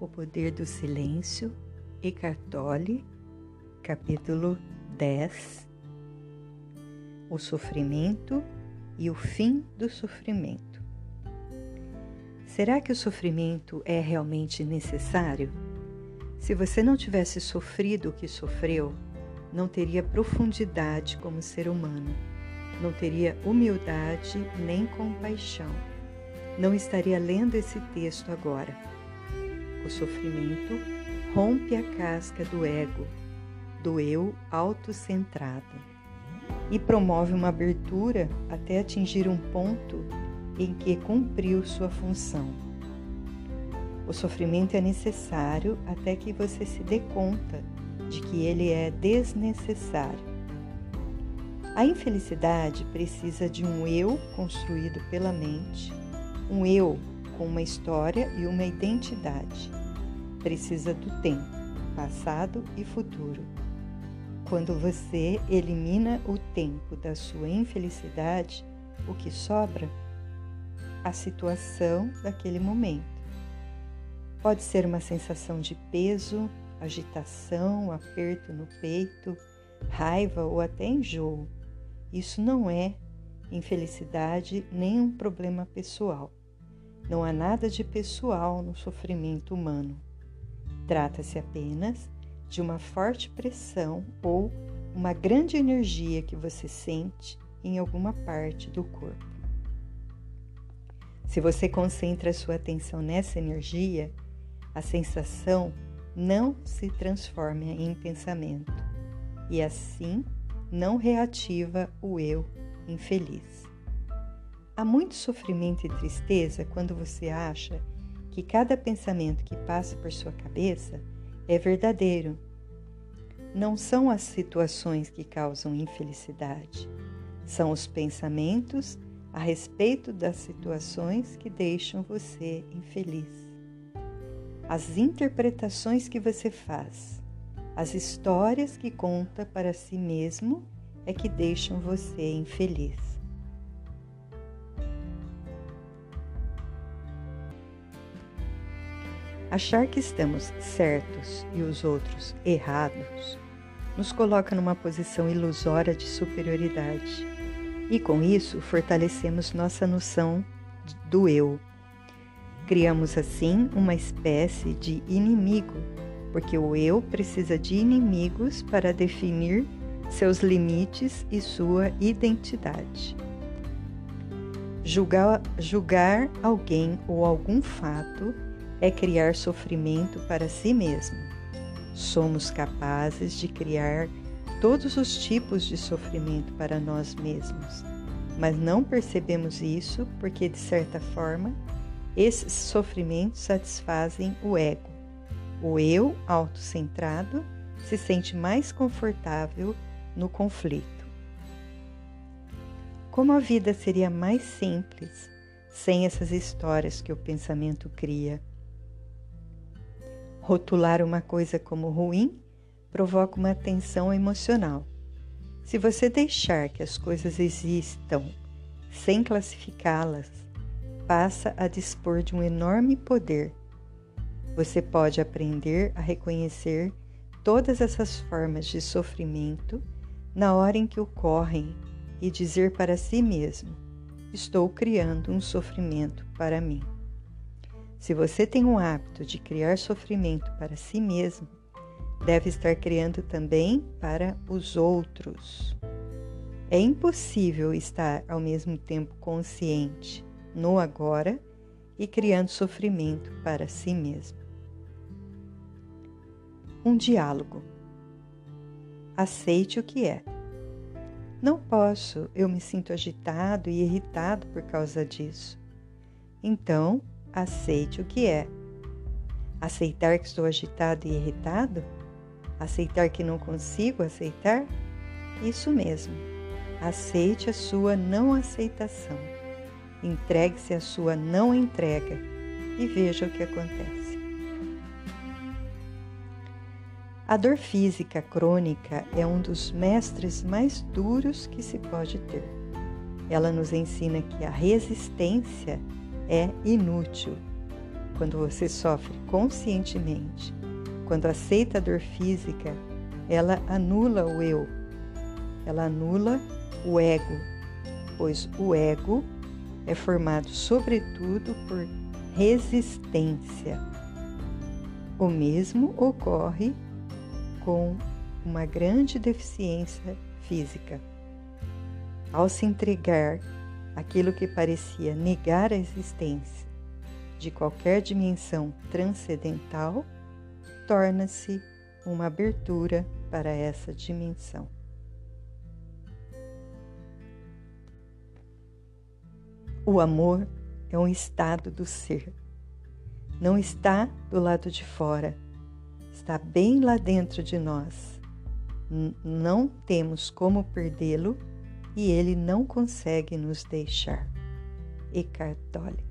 O Poder do Silêncio, Eckhart Tolle, capítulo 10 O sofrimento e o fim do sofrimento. Será que o sofrimento é realmente necessário? Se você não tivesse sofrido o que sofreu, não teria profundidade como ser humano, não teria humildade nem compaixão. Não estaria lendo esse texto agora o sofrimento rompe a casca do ego, do eu autocentrado, e promove uma abertura até atingir um ponto em que cumpriu sua função. O sofrimento é necessário até que você se dê conta de que ele é desnecessário. A infelicidade precisa de um eu construído pela mente, um eu com uma história e uma identidade. Precisa do tempo, passado e futuro. Quando você elimina o tempo da sua infelicidade, o que sobra? A situação daquele momento. Pode ser uma sensação de peso, agitação, aperto no peito, raiva ou até enjoo. Isso não é infelicidade nem um problema pessoal. Não há nada de pessoal no sofrimento humano. Trata-se apenas de uma forte pressão ou uma grande energia que você sente em alguma parte do corpo. Se você concentra sua atenção nessa energia, a sensação não se transforma em pensamento e assim não reativa o eu infeliz. Há muito sofrimento e tristeza quando você acha que cada pensamento que passa por sua cabeça é verdadeiro. Não são as situações que causam infelicidade, são os pensamentos a respeito das situações que deixam você infeliz. As interpretações que você faz, as histórias que conta para si mesmo é que deixam você infeliz. Achar que estamos certos e os outros errados nos coloca numa posição ilusória de superioridade. E com isso fortalecemos nossa noção do eu. Criamos assim uma espécie de inimigo, porque o eu precisa de inimigos para definir seus limites e sua identidade. Julgar, julgar alguém ou algum fato é criar sofrimento para si mesmo. Somos capazes de criar todos os tipos de sofrimento para nós mesmos, mas não percebemos isso porque, de certa forma, esses sofrimentos satisfazem o ego. O eu autocentrado se sente mais confortável no conflito. Como a vida seria mais simples sem essas histórias que o pensamento cria? Rotular uma coisa como ruim provoca uma tensão emocional. Se você deixar que as coisas existam sem classificá-las, passa a dispor de um enorme poder. Você pode aprender a reconhecer todas essas formas de sofrimento na hora em que ocorrem e dizer para si mesmo: Estou criando um sofrimento para mim. Se você tem um hábito de criar sofrimento para si mesmo, deve estar criando também para os outros. É impossível estar ao mesmo tempo consciente no agora e criando sofrimento para si mesmo. Um diálogo. Aceite o que é. Não posso, eu me sinto agitado e irritado por causa disso. Então, aceite o que é. Aceitar que estou agitado e irritado? Aceitar que não consigo aceitar? Isso mesmo. Aceite a sua não aceitação. Entregue-se à sua não entrega e veja o que acontece. A dor física crônica é um dos mestres mais duros que se pode ter. Ela nos ensina que a resistência é inútil. quando você sofre conscientemente, quando aceita a dor física, ela anula o eu, ela anula o ego, pois o ego é formado sobretudo por resistência. O mesmo ocorre com uma grande deficiência física. Ao se entregar aquilo que parecia negar a existência de qualquer dimensão transcendental, torna-se uma abertura para essa dimensão. O amor é um estado do ser. Não está do lado de fora, está bem lá dentro de nós. Não temos como perdê-lo e ele não consegue nos deixar. Eckhart Tolle